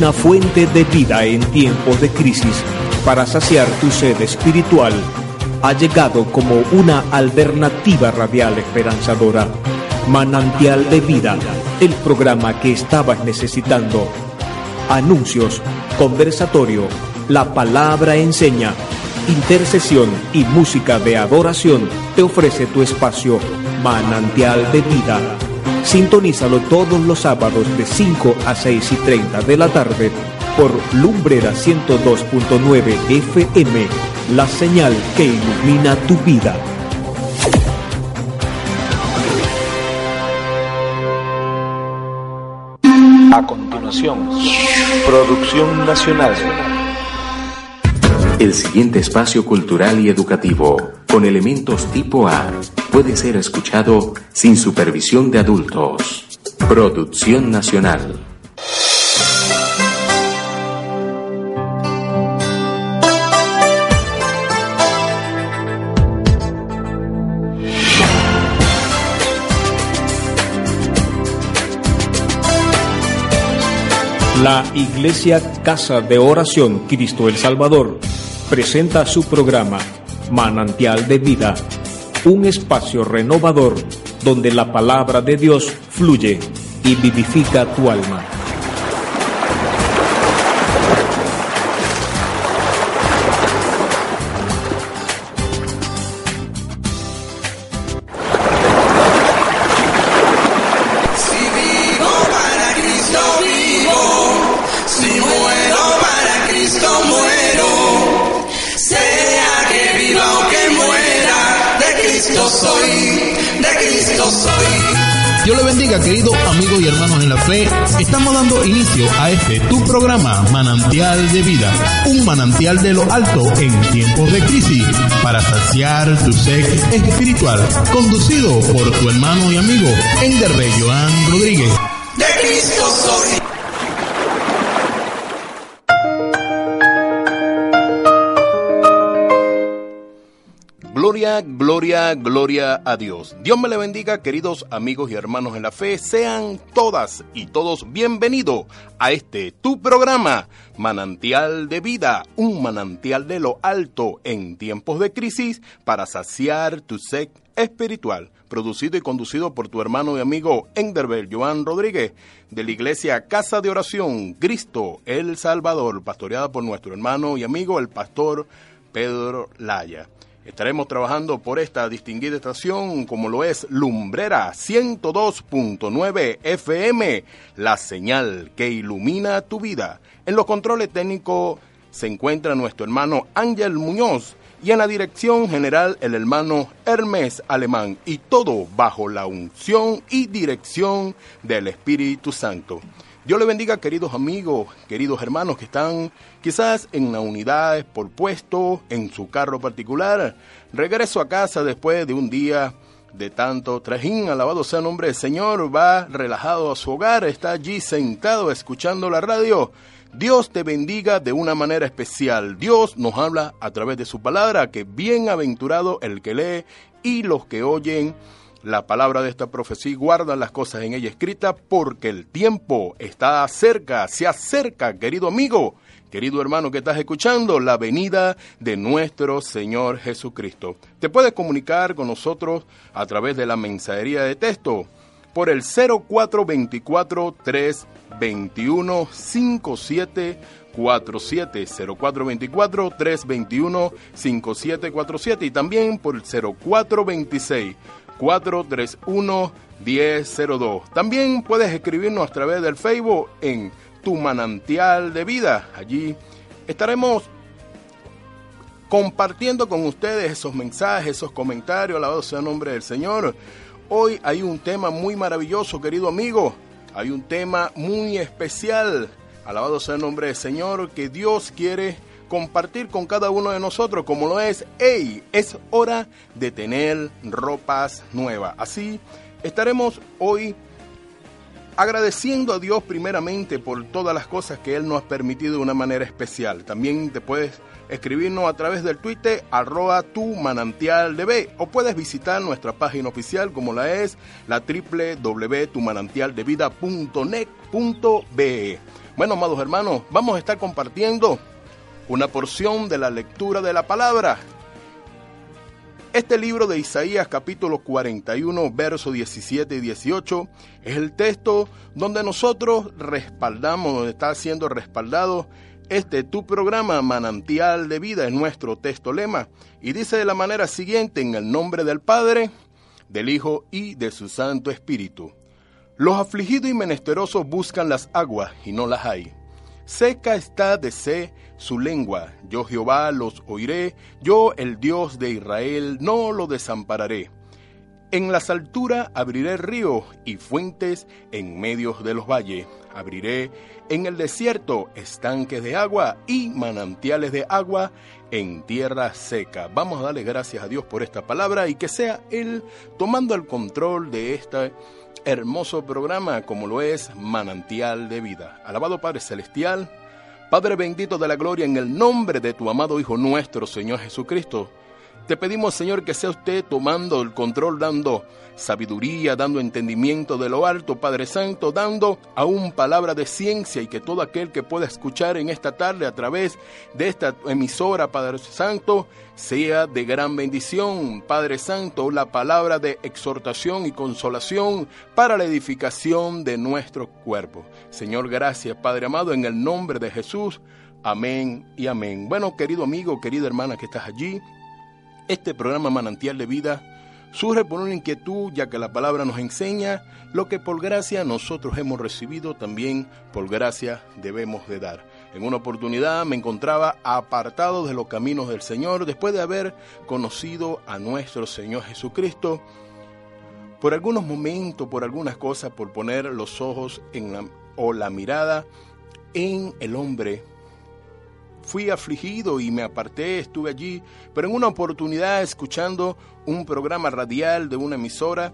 una fuente de vida en tiempos de crisis para saciar tu sed espiritual, ha llegado como una alternativa radial esperanzadora. Manantial de Vida, el programa que estabas necesitando. Anuncios, conversatorio, la palabra enseña, intercesión y música de adoración te ofrece tu espacio Manantial de Vida. Sintonízalo todos los sábados de 5 a 6 y 30 de la tarde por Lumbrera 102.9 FM, la señal que ilumina tu vida. A continuación, Producción Nacional. El siguiente espacio cultural y educativo, con elementos tipo A, puede ser escuchado sin supervisión de adultos. Producción Nacional. La Iglesia Casa de Oración Cristo el Salvador presenta su programa Manantial de Vida, un espacio renovador donde la palabra de Dios fluye y vivifica tu alma. Estamos dando inicio a este tu programa, Manantial de Vida, un manantial de lo alto en tiempos de crisis, para saciar tu sed espiritual, conducido por tu hermano y amigo, Enderrey Joan Rodríguez. Gloria, gloria, gloria a Dios. Dios me le bendiga, queridos amigos y hermanos en la fe. Sean todas y todos bienvenidos a este tu programa, Manantial de Vida, un manantial de lo alto en tiempos de crisis para saciar tu sed espiritual. Producido y conducido por tu hermano y amigo Enderbel Joan Rodríguez, de la iglesia Casa de Oración Cristo el Salvador, pastoreada por nuestro hermano y amigo el pastor Pedro Laya. Estaremos trabajando por esta distinguida estación como lo es Lumbrera 102.9 FM, la señal que ilumina tu vida. En los controles técnicos se encuentra nuestro hermano Ángel Muñoz y en la dirección general el hermano Hermes Alemán y todo bajo la unción y dirección del Espíritu Santo. Dios le bendiga, queridos amigos, queridos hermanos que están quizás en la unidad por puesto, en su carro particular. Regreso a casa después de un día de tanto trajín, alabado sea el nombre del Señor, va relajado a su hogar, está allí sentado escuchando la radio. Dios te bendiga de una manera especial. Dios nos habla a través de su palabra, que bienaventurado el que lee y los que oyen la palabra de esta profecía y guardan las cosas en ella escritas porque el tiempo está cerca, se acerca, querido amigo, querido hermano que estás escuchando, la venida de nuestro Señor Jesucristo. Te puedes comunicar con nosotros a través de la mensajería de texto por el 0424 321 5747 0424 321 5747 y también por el 0426 431-1002. También puedes escribirnos a través del Facebook en Tu Manantial de Vida. Allí estaremos compartiendo con ustedes esos mensajes, esos comentarios, alabado sea el nombre del Señor. Hoy hay un tema muy maravilloso, querido amigo. Hay un tema muy especial. Alabado sea el nombre del Señor, que Dios quiere compartir con cada uno de nosotros, como lo es, hey, es hora de tener ropas nuevas. Así estaremos hoy agradeciendo a Dios primeramente por todas las cosas que Él nos ha permitido de una manera especial. También te puedes escribirnos a través del Twitter arroba tu manantial de o puedes visitar nuestra página oficial como la es la www.tumanantialdevida.net.be. Bueno, amados hermanos, vamos a estar compartiendo una porción de la lectura de la palabra. Este libro de Isaías capítulo 41, versos 17 y 18 es el texto donde nosotros respaldamos, donde está siendo respaldado este tu programa manantial de vida, es nuestro texto lema. Y dice de la manera siguiente, en el nombre del Padre, del Hijo y de su Santo Espíritu. Los afligidos y menesterosos buscan las aguas y no las hay. Seca está de sed su lengua. Yo Jehová los oiré, yo el Dios de Israel no lo desampararé. En las alturas abriré ríos y fuentes en medio de los valles. Abriré en el desierto estanques de agua y manantiales de agua en tierra seca. Vamos a darle gracias a Dios por esta palabra y que sea Él tomando el control de este hermoso programa como lo es Manantial de Vida. Alabado Padre Celestial, Padre bendito de la gloria, en el nombre de tu amado Hijo nuestro, Señor Jesucristo. Te pedimos, Señor, que sea usted tomando el control, dando sabiduría, dando entendimiento de lo alto, Padre Santo, dando aún palabra de ciencia y que todo aquel que pueda escuchar en esta tarde a través de esta emisora, Padre Santo, sea de gran bendición, Padre Santo, la palabra de exhortación y consolación para la edificación de nuestro cuerpo. Señor, gracias, Padre amado, en el nombre de Jesús. Amén y amén. Bueno, querido amigo, querida hermana que estás allí, este programa Manantial de Vida surge por una inquietud, ya que la palabra nos enseña lo que por gracia nosotros hemos recibido, también por gracia debemos de dar. En una oportunidad me encontraba apartado de los caminos del Señor después de haber conocido a nuestro Señor Jesucristo. Por algunos momentos, por algunas cosas, por poner los ojos en la, o la mirada en el hombre fui afligido y me aparté, estuve allí, pero en una oportunidad escuchando un programa radial de una emisora,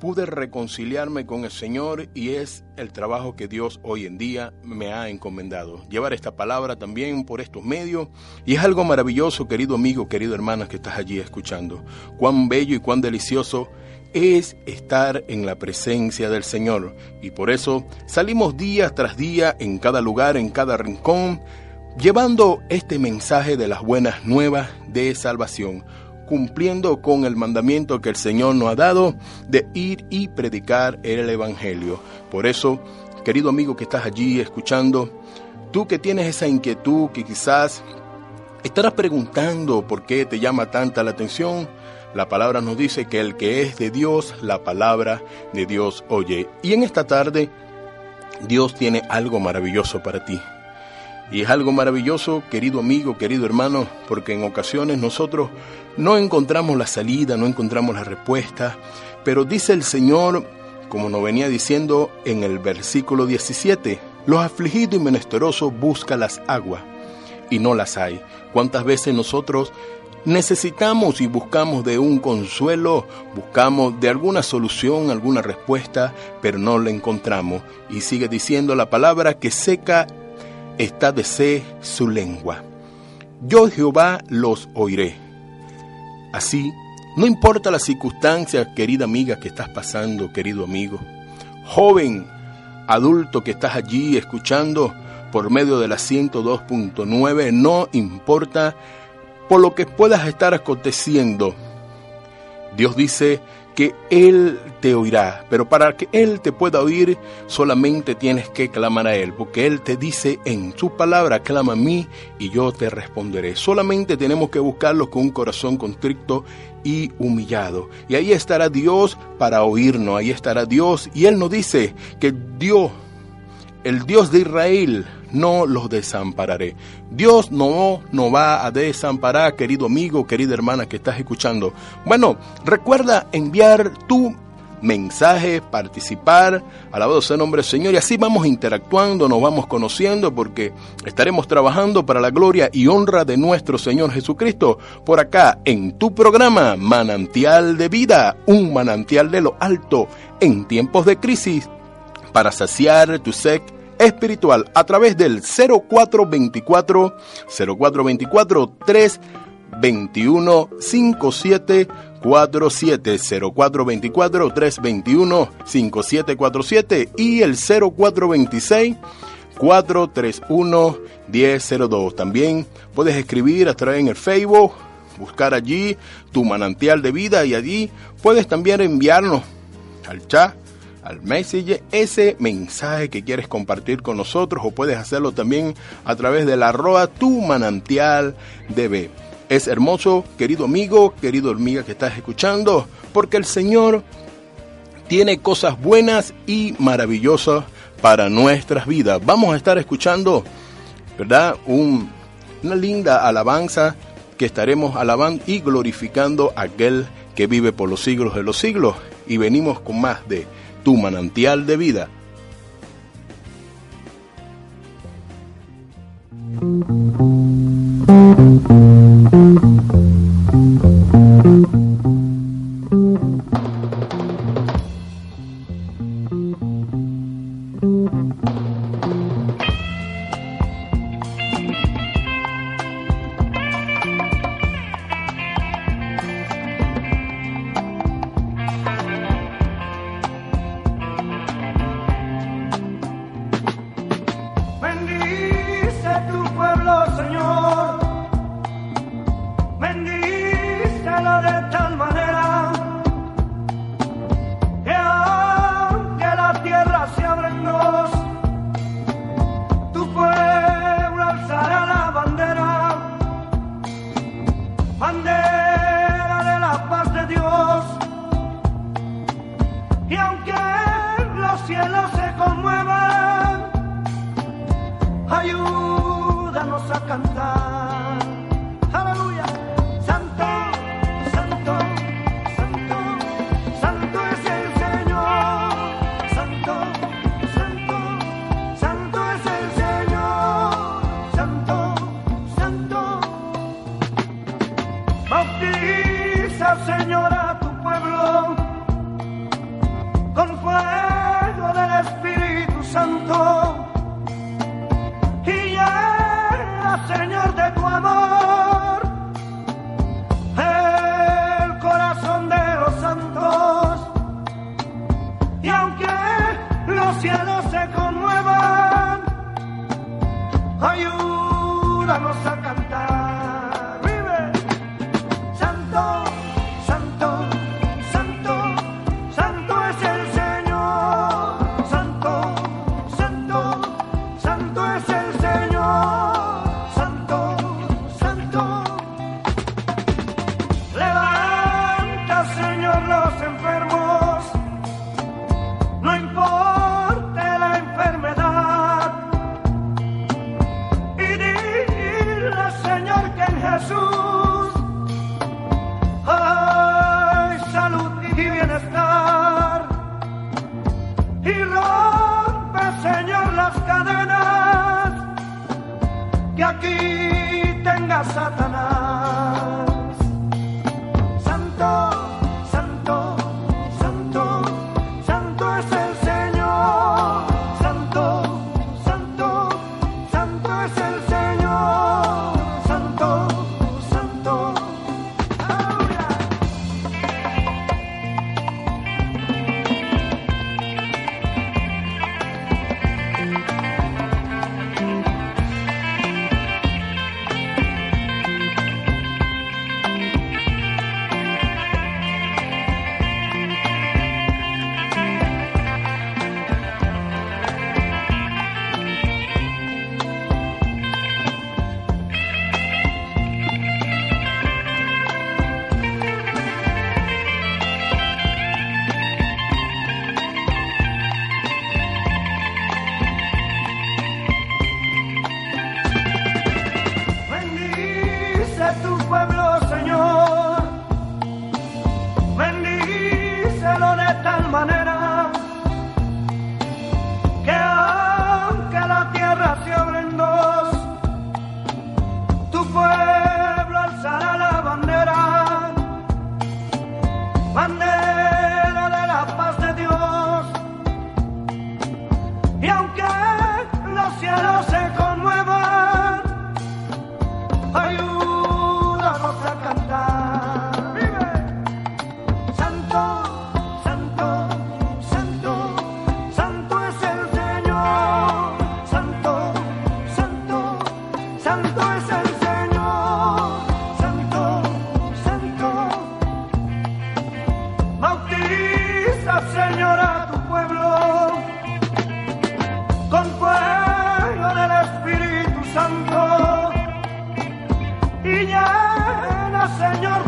pude reconciliarme con el Señor y es el trabajo que Dios hoy en día me ha encomendado. Llevar esta palabra también por estos medios y es algo maravilloso, querido amigo, querido hermana que estás allí escuchando. Cuán bello y cuán delicioso es estar en la presencia del Señor. Y por eso salimos día tras día en cada lugar, en cada rincón, llevando este mensaje de las buenas nuevas de salvación, cumpliendo con el mandamiento que el Señor nos ha dado de ir y predicar el Evangelio. Por eso, querido amigo que estás allí escuchando, tú que tienes esa inquietud que quizás estarás preguntando por qué te llama tanta la atención, la palabra nos dice que el que es de Dios, la palabra de Dios oye. Y en esta tarde, Dios tiene algo maravilloso para ti. Y es algo maravilloso, querido amigo, querido hermano, porque en ocasiones nosotros no encontramos la salida, no encontramos la respuesta, pero dice el Señor, como nos venía diciendo en el versículo 17, los afligidos y menesterosos buscan las aguas y no las hay. ¿Cuántas veces nosotros necesitamos y buscamos de un consuelo, buscamos de alguna solución, alguna respuesta, pero no la encontramos. Y sigue diciendo la palabra que seca está de sed su lengua. Yo Jehová los oiré. Así, no importa las circunstancias, querida amiga, que estás pasando, querido amigo, joven, adulto que estás allí escuchando por medio de la 102.9, no importa por lo que puedas estar aconteciendo. Dios dice que Él te oirá, pero para que Él te pueda oír solamente tienes que clamar a Él, porque Él te dice en su palabra, clama a mí y yo te responderé. Solamente tenemos que buscarlo con un corazón constricto y humillado. Y ahí estará Dios para oírnos, ahí estará Dios. Y Él nos dice que Dios, el Dios de Israel, no los desampararé. Dios no nos va a desamparar, querido amigo, querida hermana que estás escuchando. Bueno, recuerda enviar tu mensaje, participar, alabado sea el nombre del Señor, y así vamos interactuando, nos vamos conociendo, porque estaremos trabajando para la gloria y honra de nuestro Señor Jesucristo, por acá en tu programa Manantial de Vida, un manantial de lo alto en tiempos de crisis, para saciar tu sed espiritual a través del 0424 0424 321 57 470424-321-5747 y el 0426-431-1002. También puedes escribir a través en el Facebook, buscar allí tu manantial de vida y allí puedes también enviarnos al chat al message ese mensaje que quieres compartir con nosotros o puedes hacerlo también a través de la arroba tu manantial de Es hermoso, querido amigo, querido hormiga que estás escuchando, porque el Señor tiene cosas buenas y maravillosas para nuestras vidas. Vamos a estar escuchando, ¿verdad? una linda alabanza que estaremos alabando y glorificando a aquel que vive por los siglos de los siglos. Y venimos con más de tu manantial de vida.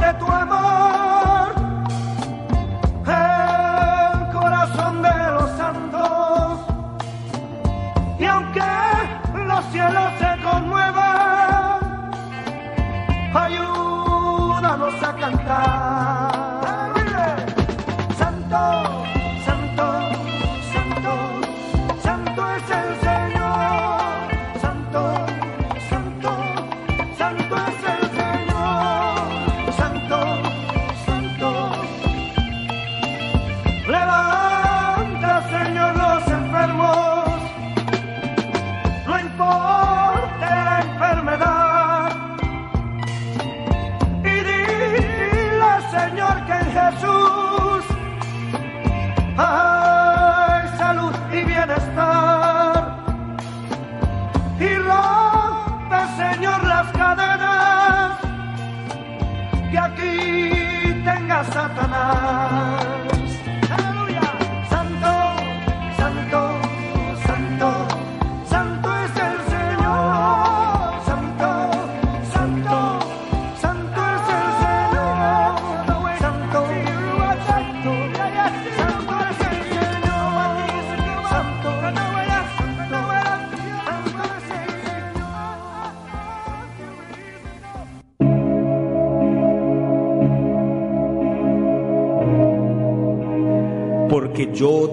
de tu amor.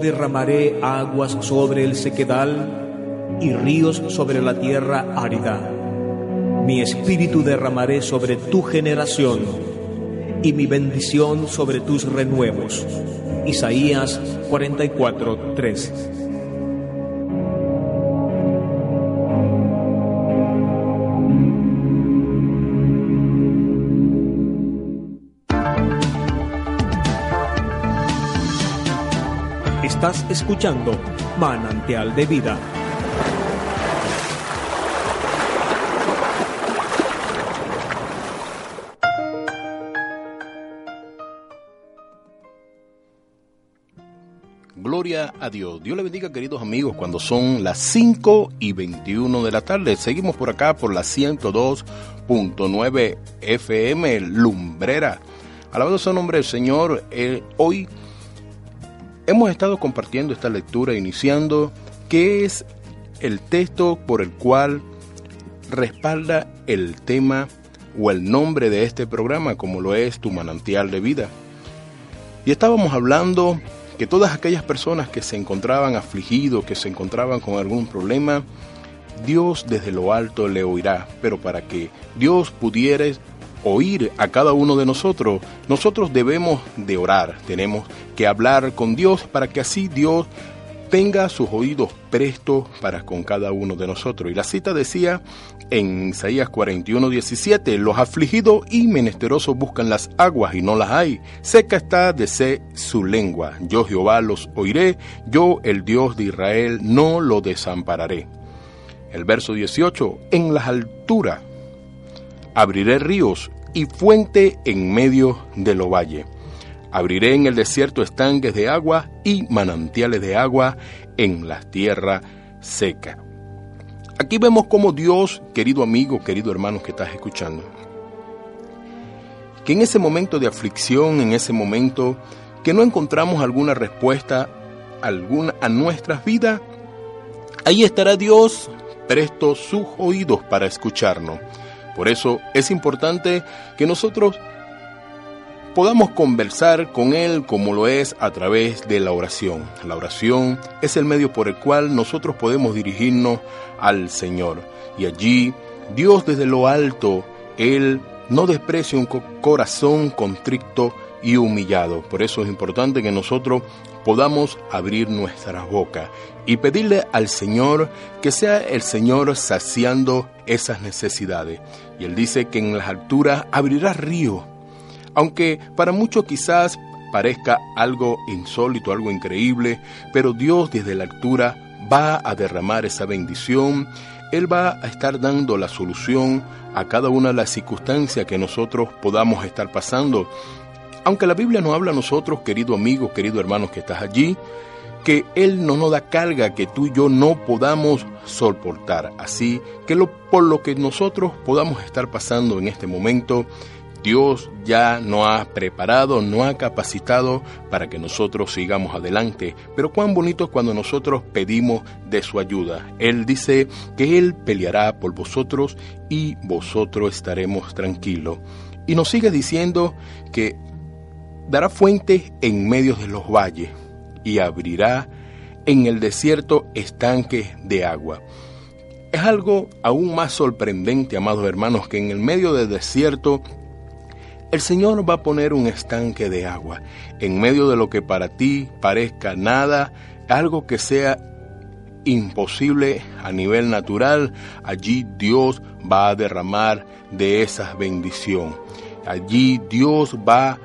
Derramaré aguas sobre el sequedal y ríos sobre la tierra árida. Mi espíritu derramaré sobre tu generación y mi bendición sobre tus renuevos. Isaías 44, 3. Escuchando Manantial de Vida. Gloria a Dios. Dios le bendiga, queridos amigos, cuando son las 5 y 21 de la tarde. Seguimos por acá por la 102.9 FM Lumbrera. Alabado sea el nombre del Señor. Eh, hoy hemos estado compartiendo esta lectura, iniciando qué es el texto por el cual respalda el tema o el nombre de este programa, como lo es tu manantial de vida. Y estábamos hablando que todas aquellas personas que se encontraban afligidos, que se encontraban con algún problema, Dios desde lo alto le oirá, pero para que Dios pudiera oír a cada uno de nosotros, nosotros debemos de orar, tenemos que hablar con Dios para que así Dios tenga sus oídos prestos para con cada uno de nosotros. Y la cita decía en Isaías 41, 17, los afligidos y menesterosos buscan las aguas y no las hay. Seca está de sed su lengua. Yo Jehová los oiré, yo el Dios de Israel no lo desampararé. El verso 18, en las alturas abriré ríos y fuente en medio de lo valle. Abriré en el desierto estanques de agua y manantiales de agua en la tierra seca. Aquí vemos cómo Dios, querido amigo, querido hermano que estás escuchando, que en ese momento de aflicción, en ese momento que no encontramos alguna respuesta alguna a nuestras vidas, ahí estará Dios presto sus oídos para escucharnos. Por eso es importante que nosotros podamos conversar con Él como lo es a través de la oración. La oración es el medio por el cual nosotros podemos dirigirnos al Señor. Y allí Dios desde lo alto, Él no desprecia un corazón contrito y humillado. Por eso es importante que nosotros podamos abrir nuestras bocas y pedirle al Señor que sea el Señor saciando esas necesidades. Él dice que en las alturas abrirá río. Aunque para muchos quizás parezca algo insólito, algo increíble, pero Dios desde la altura va a derramar esa bendición. Él va a estar dando la solución a cada una de las circunstancias que nosotros podamos estar pasando. Aunque la Biblia nos habla a nosotros, querido amigo, querido hermano que estás allí, que Él no nos da carga que tú y yo no podamos soportar. Así que lo, por lo que nosotros podamos estar pasando en este momento, Dios ya nos ha preparado, nos ha capacitado para que nosotros sigamos adelante. Pero cuán bonito cuando nosotros pedimos de su ayuda. Él dice que Él peleará por vosotros y vosotros estaremos tranquilos. Y nos sigue diciendo que dará fuentes en medio de los valles y abrirá en el desierto estanques de agua. Es algo aún más sorprendente, amados hermanos, que en el medio del desierto el Señor va a poner un estanque de agua en medio de lo que para ti parezca nada, algo que sea imposible a nivel natural, allí Dios va a derramar de esa bendición. Allí Dios va a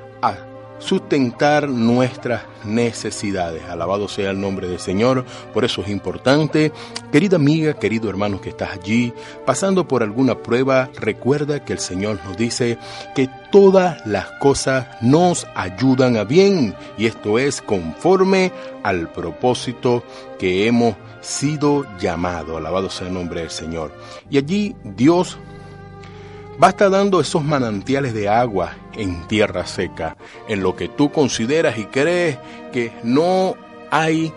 sustentar nuestras necesidades. Alabado sea el nombre del Señor. Por eso es importante, querida amiga, querido hermano que estás allí, pasando por alguna prueba, recuerda que el Señor nos dice que todas las cosas nos ayudan a bien y esto es conforme al propósito que hemos sido llamados. Alabado sea el nombre del Señor. Y allí Dios va a estar dando esos manantiales de agua en tierra seca, en lo que tú consideras y crees que no hay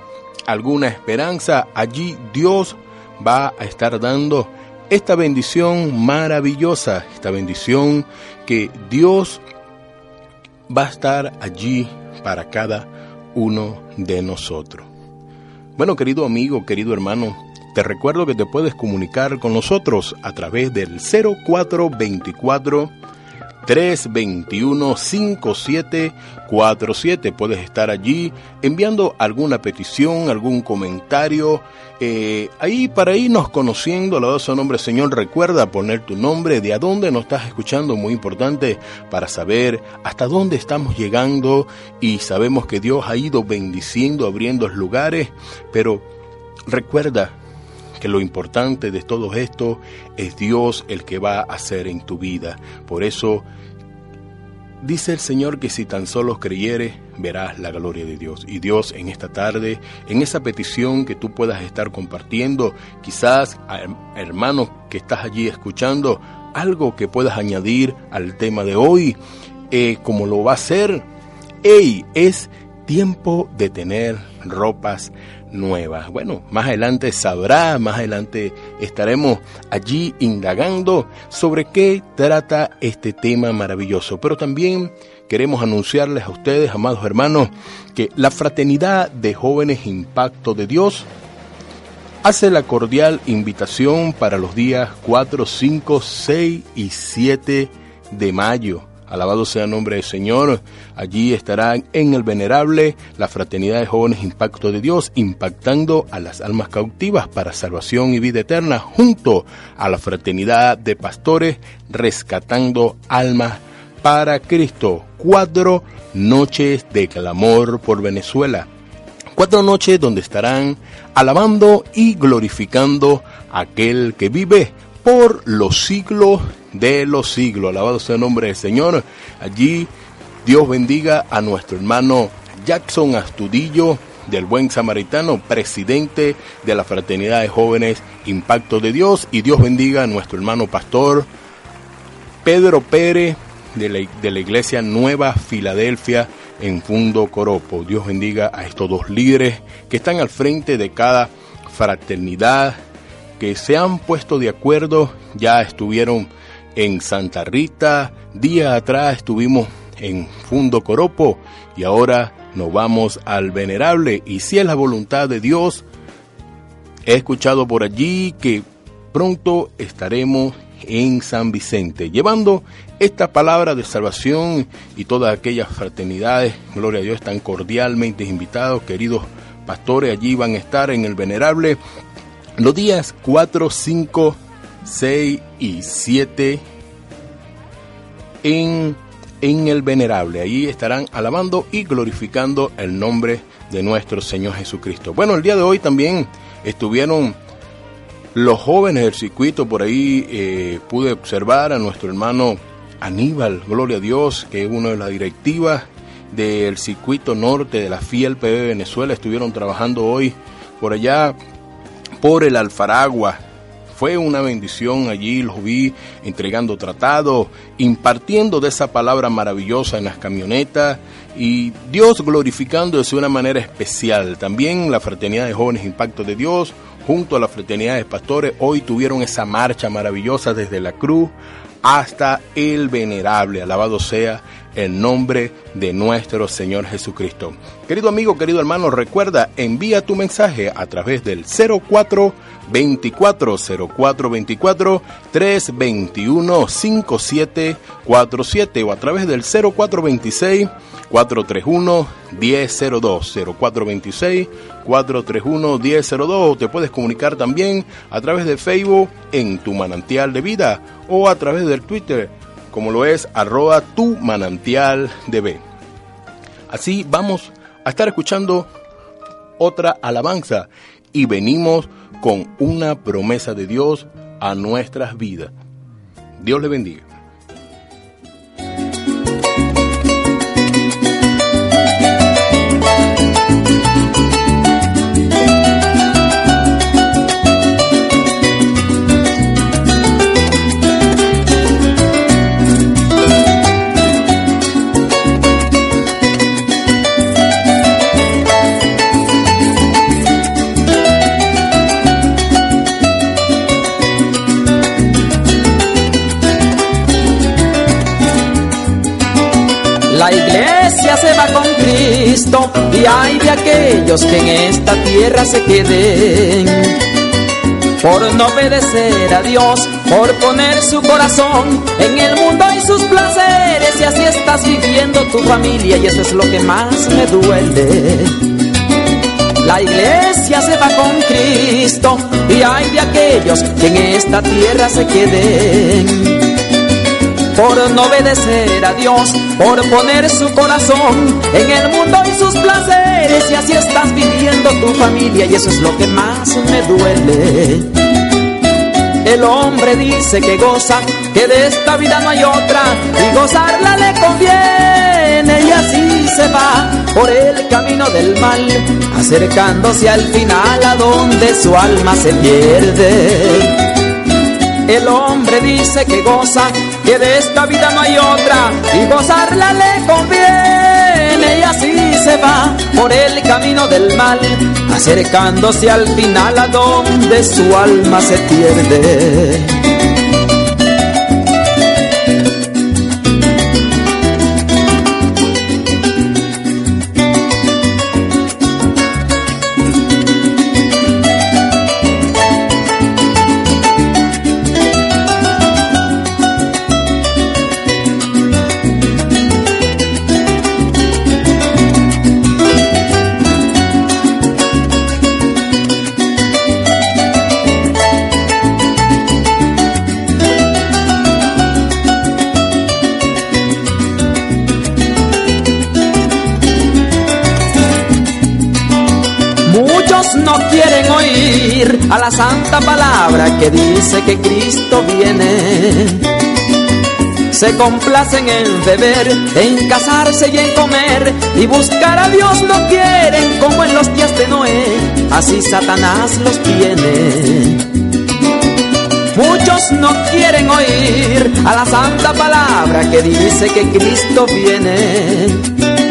alguna esperanza, allí Dios va a estar dando esta bendición maravillosa, esta bendición que Dios va a estar allí para cada uno de nosotros. Bueno, querido amigo, querido hermano, te recuerdo que te puedes comunicar con nosotros a través del 0424 321 5747. Puedes estar allí enviando alguna petición, algún comentario. Eh, ahí para irnos conociendo, la su nombre Señor, recuerda poner tu nombre, de a dónde nos estás escuchando, muy importante para saber hasta dónde estamos llegando y sabemos que Dios ha ido bendiciendo, abriendo lugares, pero recuerda que lo importante de todo esto es Dios el que va a hacer en tu vida. Por eso dice el Señor que si tan solo creyeres, verás la gloria de Dios. Y Dios en esta tarde, en esa petición que tú puedas estar compartiendo, quizás hermano que estás allí escuchando, algo que puedas añadir al tema de hoy, eh, como lo va a hacer, hey, es tiempo de tener ropas nuevas. Bueno, más adelante sabrá, más adelante estaremos allí indagando sobre qué trata este tema maravilloso. Pero también queremos anunciarles a ustedes, amados hermanos, que la Fraternidad de Jóvenes Impacto de Dios hace la cordial invitación para los días 4, 5, 6 y 7 de mayo Alabado sea el nombre del Señor. Allí estarán en el venerable la fraternidad de jóvenes Impacto de Dios, impactando a las almas cautivas para salvación y vida eterna, junto a la fraternidad de pastores, rescatando almas para Cristo. Cuatro noches de clamor por Venezuela. Cuatro noches donde estarán alabando y glorificando a aquel que vive por los siglos de los siglos. Alabado sea el nombre del Señor. Allí Dios bendiga a nuestro hermano Jackson Astudillo del Buen Samaritano, presidente de la Fraternidad de Jóvenes Impacto de Dios. Y Dios bendiga a nuestro hermano pastor Pedro Pérez de la, de la Iglesia Nueva Filadelfia en Fundo Coropo. Dios bendiga a estos dos líderes que están al frente de cada fraternidad, que se han puesto de acuerdo, ya estuvieron en Santa Rita, día atrás estuvimos en Fundo Coropo y ahora nos vamos al Venerable. Y si es la voluntad de Dios, he escuchado por allí que pronto estaremos en San Vicente, llevando esta palabra de salvación y todas aquellas fraternidades, gloria a Dios, están cordialmente invitados, queridos pastores, allí van a estar en el Venerable los días 4, 5, 6 y 7 en, en el venerable. Allí estarán alabando y glorificando el nombre de nuestro Señor Jesucristo. Bueno, el día de hoy también estuvieron los jóvenes del circuito. Por ahí eh, pude observar a nuestro hermano Aníbal, gloria a Dios, que es uno de las directivas del circuito norte de la FIEL PB Venezuela. Estuvieron trabajando hoy por allá por el Alfaragua, fue una bendición allí, los vi entregando tratados, impartiendo de esa palabra maravillosa en las camionetas y Dios glorificándose de una manera especial. También la Fraternidad de Jóvenes Impacto de Dios, junto a la Fraternidad de Pastores, hoy tuvieron esa marcha maravillosa desde la cruz hasta el venerable. Alabado sea el nombre de nuestro Señor Jesucristo. Querido amigo, querido hermano, recuerda, envía tu mensaje a través del 04 24 04 24 321 5747 o a través del 0426 431 1002 0426 431 1002 te puedes comunicar también a través de Facebook en tu manantial de vida o a través del Twitter como lo es arroba tu manantial de B. Así vamos a estar escuchando otra alabanza y venimos con una promesa de Dios a nuestras vidas. Dios le bendiga. Se va con Cristo y hay de aquellos que en esta tierra se queden. Por no obedecer a Dios, por poner su corazón en el mundo y sus placeres, y así estás viviendo tu familia, y eso es lo que más me duele. La iglesia se va con Cristo y hay de aquellos que en esta tierra se queden por no obedecer a Dios, por poner su corazón en el mundo y sus placeres, y así estás viviendo tu familia, y eso es lo que más me duele. El hombre dice que goza, que de esta vida no hay otra, y gozarla le conviene, y así se va por el camino del mal, acercándose al final a donde su alma se pierde. El hombre dice que goza, que de esta vida no hay otra, y gozarla le conviene, y así se va por el camino del mal, acercándose al final a donde su alma se pierde. A la santa palabra que dice que Cristo viene. Se complacen en beber, en casarse y en comer, y buscar a Dios no quieren como en los días de Noé, así Satanás los tiene. Muchos no quieren oír a la santa palabra que dice que Cristo viene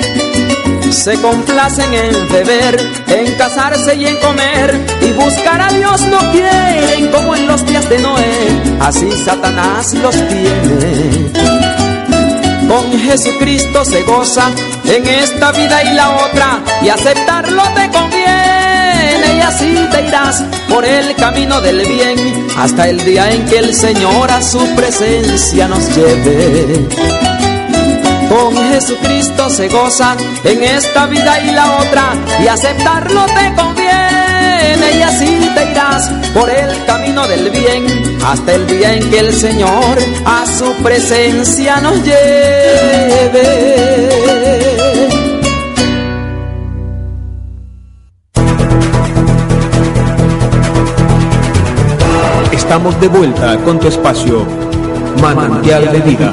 se complacen en beber, en casarse y en comer, y buscar a Dios no quieren como en los días de Noé, así Satanás los tiene. Con Jesucristo se goza en esta vida y la otra, y aceptarlo te conviene, y así te irás por el camino del bien, hasta el día en que el Señor a su presencia nos lleve. Con Jesucristo se goza en esta vida y la otra, y aceptarlo te conviene, y así te irás por el camino del bien, hasta el día en que el Señor a su presencia nos lleve. Estamos de vuelta con tu espacio Manantial de Vida.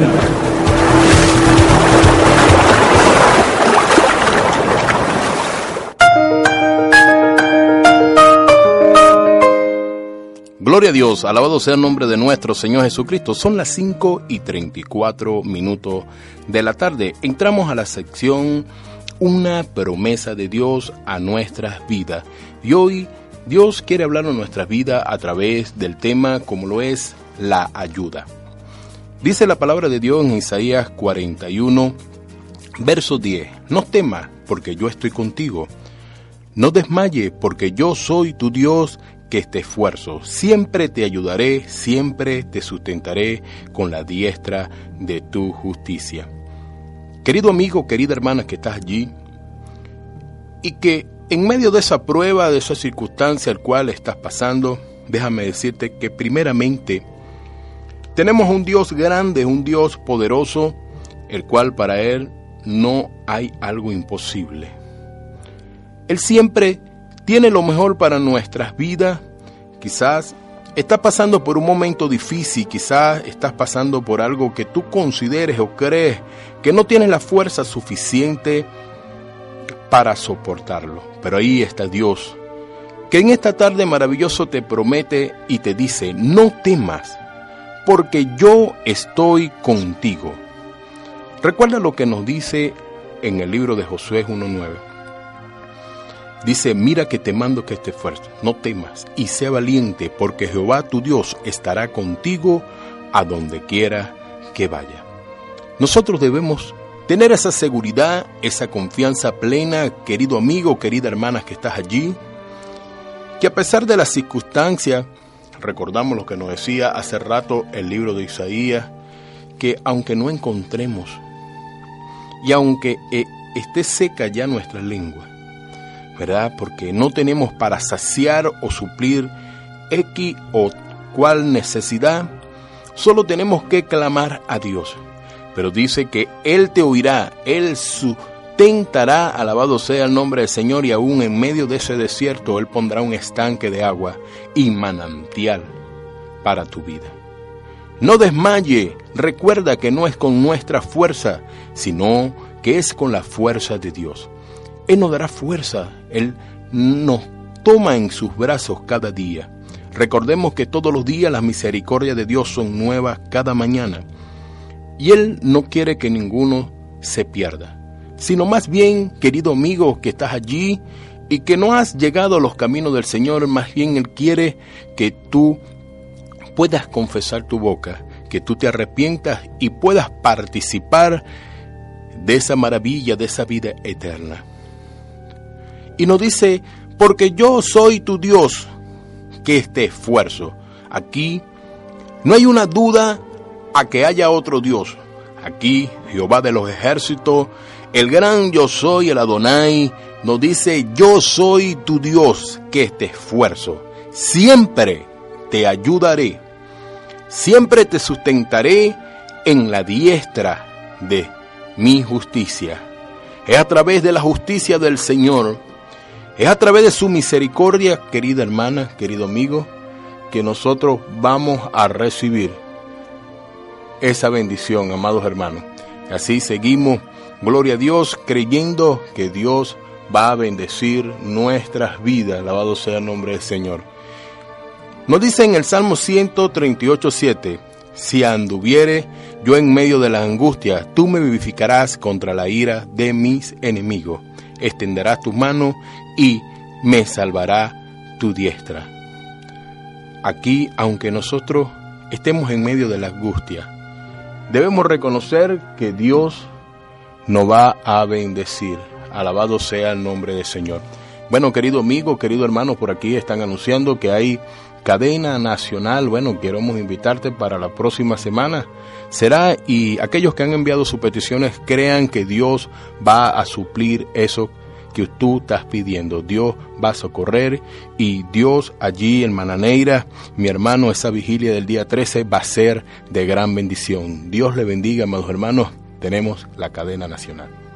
Gloria a Dios, alabado sea el nombre de nuestro Señor Jesucristo. Son las 5 y 34 minutos de la tarde. Entramos a la sección Una promesa de Dios a nuestras vidas. Y hoy Dios quiere hablar en nuestras vidas a través del tema como lo es la ayuda. Dice la palabra de Dios en Isaías 41, verso 10. No temas, porque yo estoy contigo. No desmaye, porque yo soy tu Dios que te esfuerzo. Siempre te ayudaré, siempre te sustentaré con la diestra de tu justicia. Querido amigo, querida hermana que estás allí, y que en medio de esa prueba, de esa circunstancia al cual estás pasando, déjame decirte que primeramente tenemos un Dios grande, un Dios poderoso, el cual para Él no hay algo imposible. Él siempre tiene lo mejor para nuestras vidas. Quizás estás pasando por un momento difícil, quizás estás pasando por algo que tú consideres o crees que no tienes la fuerza suficiente para soportarlo. Pero ahí está Dios, que en esta tarde maravilloso te promete y te dice, no temas, porque yo estoy contigo. Recuerda lo que nos dice en el libro de Josué 1.9. Dice, mira que te mando que te esfuerzo, no temas y sea valiente, porque Jehová tu Dios estará contigo a donde quiera que vaya. Nosotros debemos tener esa seguridad, esa confianza plena, querido amigo, querida hermana que estás allí, que a pesar de las circunstancias, recordamos lo que nos decía hace rato el libro de Isaías, que aunque no encontremos y aunque eh, esté seca ya nuestra lengua, ¿verdad? Porque no tenemos para saciar o suplir X o cual necesidad, solo tenemos que clamar a Dios. Pero dice que Él te oirá, Él sustentará, alabado sea el nombre del Señor, y aún en medio de ese desierto Él pondrá un estanque de agua y manantial para tu vida. No desmaye, recuerda que no es con nuestra fuerza, sino que es con la fuerza de Dios. Él nos dará fuerza, Él nos toma en sus brazos cada día. Recordemos que todos los días las misericordias de Dios son nuevas cada mañana. Y Él no quiere que ninguno se pierda, sino más bien, querido amigo que estás allí y que no has llegado a los caminos del Señor, más bien Él quiere que tú puedas confesar tu boca, que tú te arrepientas y puedas participar de esa maravilla, de esa vida eterna. Y nos dice, porque yo soy tu Dios, que este esfuerzo. Aquí no hay una duda a que haya otro Dios. Aquí Jehová de los ejércitos, el gran yo soy, el Adonai, nos dice, yo soy tu Dios, que este esfuerzo. Siempre te ayudaré, siempre te sustentaré en la diestra de mi justicia. Es a través de la justicia del Señor es a través de su misericordia, querida hermana, querido amigo, que nosotros vamos a recibir esa bendición, amados hermanos. Así seguimos, gloria a Dios, creyendo que Dios va a bendecir nuestras vidas. Alabado sea el nombre del Señor. Nos dice en el Salmo 138, 7, si anduviere yo en medio de la angustia, tú me vivificarás contra la ira de mis enemigos. Extenderás tus manos y me salvará tu diestra. Aquí, aunque nosotros estemos en medio de la angustia, debemos reconocer que Dios nos va a bendecir. Alabado sea el nombre del Señor. Bueno, querido amigo, querido hermano, por aquí están anunciando que hay cadena nacional. Bueno, queremos invitarte para la próxima semana. Será y aquellos que han enviado sus peticiones crean que Dios va a suplir eso que tú estás pidiendo. Dios va a socorrer y Dios allí en Mananeira, mi hermano, esa vigilia del día 13 va a ser de gran bendición. Dios le bendiga, amados hermanos. Tenemos la cadena nacional.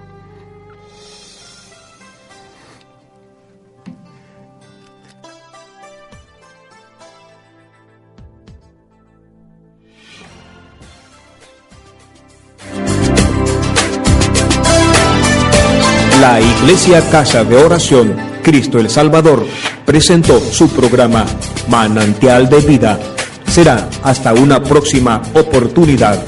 La Iglesia Casa de Oración Cristo el Salvador presentó su programa Manantial de Vida. Será hasta una próxima oportunidad.